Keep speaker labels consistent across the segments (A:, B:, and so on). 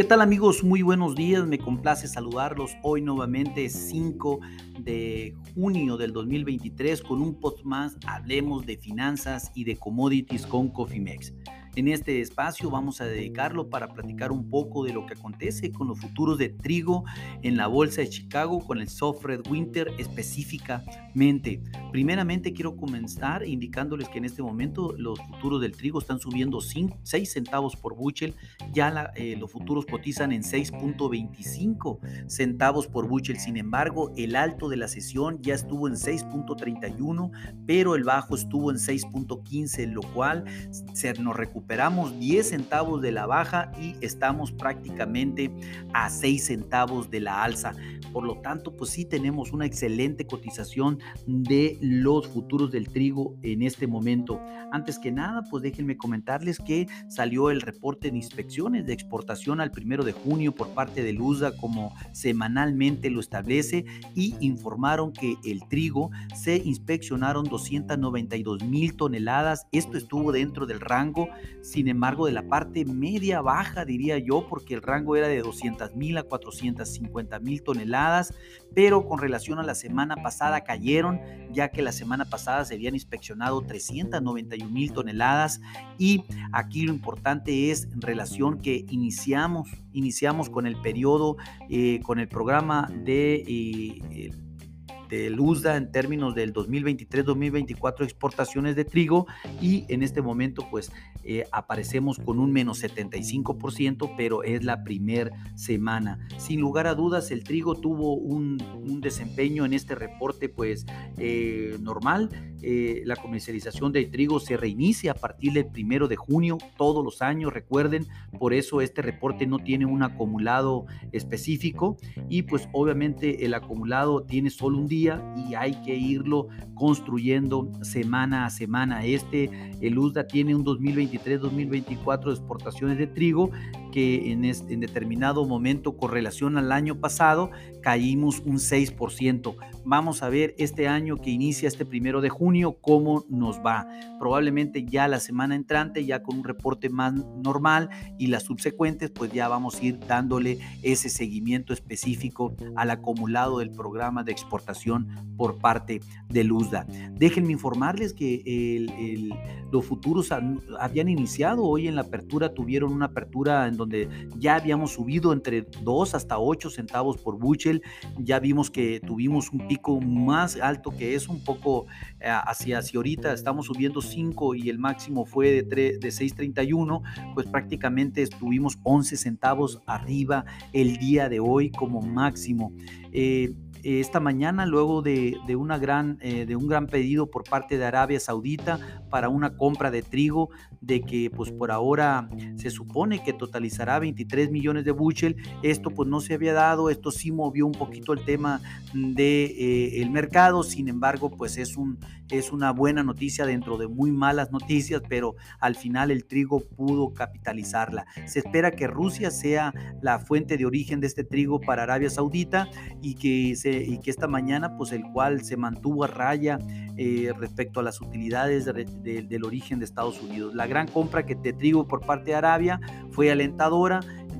A: ¿Qué tal amigos? Muy buenos días, me complace saludarlos hoy nuevamente 5 de junio del 2023 con un post más, hablemos de finanzas y de commodities con Cofimex. En este espacio vamos a dedicarlo para platicar un poco de lo que acontece con los futuros de trigo en la bolsa de Chicago con el Soft Winter específicamente. Primeramente quiero comenzar indicándoles que en este momento los futuros del trigo están subiendo 6 centavos por bushel, ya eh, los futuros cotizan en 6.25 centavos por bushel. Sin embargo, el alto de la sesión ya estuvo en 6.31, pero el bajo estuvo en 6.15, lo cual se nos recupera recuperamos 10 centavos de la baja y estamos prácticamente a 6 centavos de la alza. Por lo tanto, pues sí tenemos una excelente cotización de los futuros del trigo en este momento. Antes que nada, pues déjenme comentarles que salió el reporte de inspecciones de exportación al primero de junio por parte del USA como semanalmente lo establece y informaron que el trigo se inspeccionaron 292 mil toneladas. Esto estuvo dentro del rango sin embargo, de la parte media baja, diría yo, porque el rango era de 200 mil a 450 mil toneladas, pero con relación a la semana pasada cayeron, ya que la semana pasada se habían inspeccionado 391 mil toneladas. Y aquí lo importante es en relación que iniciamos, iniciamos con el periodo, eh, con el programa de... Eh, en términos del 2023-2024 exportaciones de trigo. Y en este momento pues eh, aparecemos con un menos 75%, pero es la primer semana. Sin lugar a dudas el trigo tuvo un, desempeño en este reporte pues eh, normal. Eh, la comercialización del trigo se reinicia a partir del primero de junio todos los años, recuerden, por eso este reporte no tiene un acumulado específico y pues obviamente el acumulado tiene solo un día y hay que irlo construyendo semana a semana. Este, el USDA tiene un 2023-2024 de exportaciones de trigo que en, en determinado momento con relación al año pasado caímos un 6%. Vamos a ver este año que inicia este primero de junio cómo nos va. Probablemente ya la semana entrante, ya con un reporte más normal y las subsecuentes, pues ya vamos a ir dándole ese seguimiento específico al acumulado del programa de exportación por parte del USDA. Déjenme informarles que los futuros habían iniciado hoy en la apertura, tuvieron una apertura en donde ya habíamos subido entre 2 hasta 8 centavos por bushel. Ya vimos que tuvimos un pico más alto que es un poco eh, hacia, hacia ahorita. Estamos subiendo 5 y el máximo fue de, de 6.31. Pues prácticamente estuvimos 11 centavos arriba el día de hoy como máximo. Eh, esta mañana luego de, una gran, eh, de un gran pedido por parte de Arabia Saudita para una compra de trigo de que pues por ahora se supone que totalizará 23 millones de bushel. Esto pues no se había dado, esto sí movió un poquito el tema de eh, mercado, sin embargo pues es, un, es una buena noticia dentro de muy malas noticias, pero al final el trigo pudo capitalizarla. Se espera que Rusia sea la fuente de origen de este trigo para Arabia Saudita y que se y que esta mañana, pues el cual se mantuvo a raya eh, respecto a las utilidades del origen de Estados Unidos. La gran compra que te trigo por parte de Arabia fue alentadora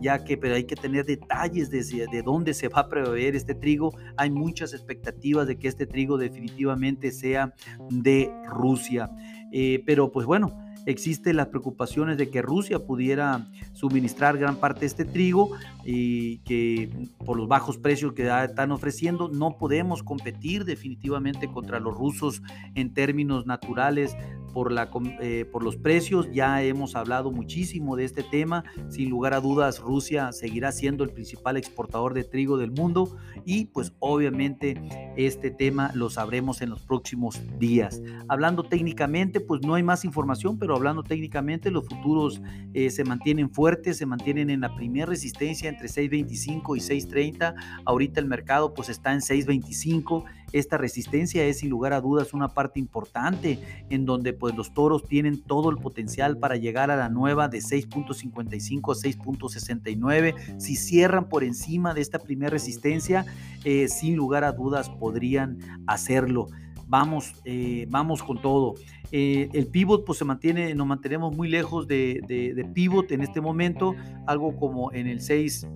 A: ya que pero hay que tener detalles de, de, dónde se va a proveer este trigo. Hay muchas expectativas de que este trigo definitivamente sea de Rusia. Eh, pero pues bueno, existen las preocupaciones de que Rusia pudiera suministrar gran parte de este trigo y que por los bajos precios que están ofreciendo no podemos competir definitivamente contra los rusos en términos naturales por, la, eh, por los precios. Ya hemos hablado muchísimo de este tema. Sin lugar a dudas, Rusia seguirá siendo el principal exportador de trigo del mundo y pues obviamente este tema lo sabremos en los próximos días. Hablando técnicamente, pues no hay más información, pero hablando técnicamente, los futuros eh, se mantienen fuertes, se mantienen en la primera resistencia entre 6.25 y 6.30. Ahorita el mercado pues está en 6.25. Esta resistencia es sin lugar a dudas una parte importante en donde pues los toros tienen todo el potencial para llegar a la nueva de 6.55 a 6.69. Si cierran por encima de esta primera resistencia, eh, sin lugar a dudas podrían hacerlo. vamos, eh, vamos con todo. Eh, el pivot pues se mantiene, nos mantenemos muy lejos de, de, pivot en este momento, algo como en el 6,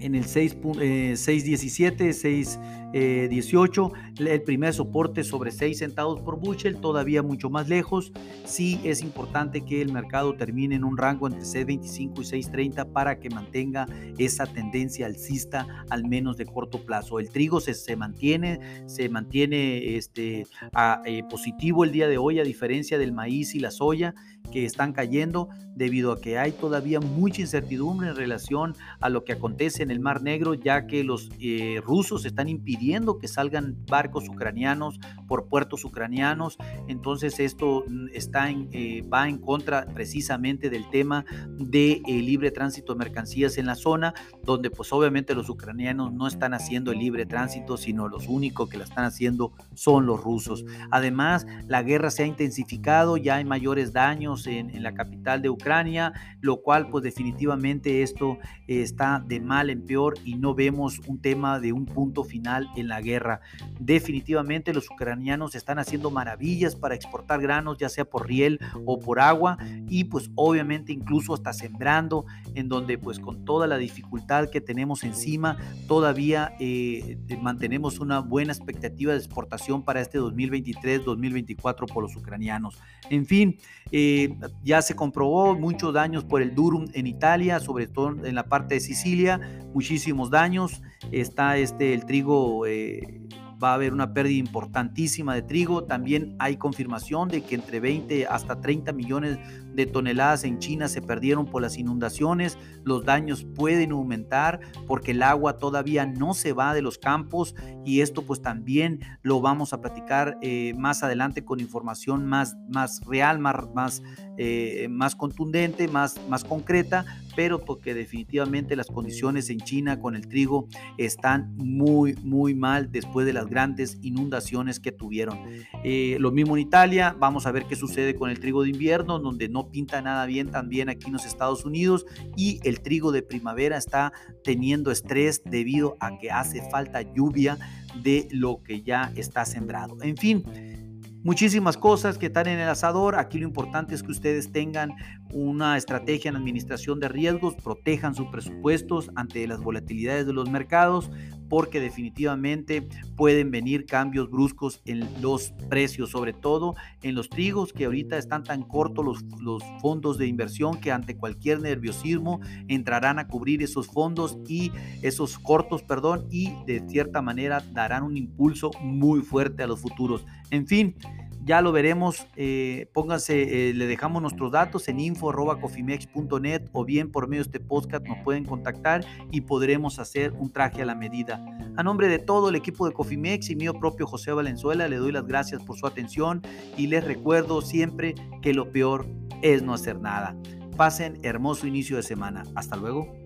A: en el 6.17, 6, 18, el primer soporte sobre 6 centavos por bushel, todavía mucho más lejos. Sí es importante que el mercado termine en un rango entre 6.25 y 6.30 para que mantenga esa tendencia alcista al menos de corto plazo. El trigo se, se mantiene, se mantiene este, a, eh, positivo el día de hoy a diferencia del maíz y la soya que están cayendo debido a que hay todavía mucha incertidumbre en relación a lo que acontece en el Mar Negro, ya que los eh, rusos están impidiendo que salgan barcos ucranianos por puertos ucranianos. Entonces esto mm, está en, eh, va en contra precisamente del tema de eh, libre tránsito de mercancías en la zona, donde pues obviamente los ucranianos no están haciendo el libre tránsito, sino los únicos que la están haciendo son los rusos. Además, la guerra se ha intensificado, ya hay mayores daños en, la capital de Ucrania, lo cual pues definitivamente esto está de mal en peor y no vemos un tema de un punto final en la guerra. Definitivamente los ucranianos están haciendo maravillas para exportar granos, ya sea por riel o por agua y pues obviamente incluso hasta sembrando, en donde pues con toda la dificultad que tenemos encima, todavía eh, mantenemos una buena expectativa de exportación para este 2023-2024 por los ucranianos. En fin, eh, ya se comprobó muchos daños por el durum en Italia, sobre todo en la parte de Sicilia, muchísimos daños. Está este, el trigo, eh, va a haber una pérdida importantísima de trigo. También hay confirmación de que entre 20 hasta 30 millones de toneladas en China se perdieron por las inundaciones. Los daños pueden aumentar porque el agua todavía no se va de los campos y esto pues también lo vamos a platicar eh, más adelante con información más, más real, más, más, eh, más contundente, más, más concreta, pero porque definitivamente las condiciones en China con el trigo están muy, muy mal después de las grandes inundaciones que tuvieron. Eh, lo mismo en Italia, vamos a ver qué sucede con el trigo de invierno, donde no pinta nada bien también aquí en los Estados Unidos y el trigo de primavera está teniendo estrés debido a que hace falta lluvia de lo que ya está sembrado. En fin, muchísimas cosas que están en el asador. Aquí lo importante es que ustedes tengan una estrategia en administración de riesgos, protejan sus presupuestos ante las volatilidades de los mercados, porque definitivamente pueden venir cambios bruscos en los precios, sobre todo en los trigos, que ahorita están tan cortos los, los fondos de inversión que ante cualquier nerviosismo entrarán a cubrir esos fondos y esos cortos, perdón, y de cierta manera darán un impulso muy fuerte a los futuros. En fin, ya lo veremos. Eh, pónganse, eh, le dejamos nuestros datos en info.cofimex.net o bien por medio de este podcast nos pueden contactar y podremos hacer un traje a la medida. A nombre de todo el equipo de Cofimex y mío propio José Valenzuela, le doy las gracias por su atención y les recuerdo siempre que lo peor es no hacer nada. Pasen hermoso inicio de semana. Hasta luego.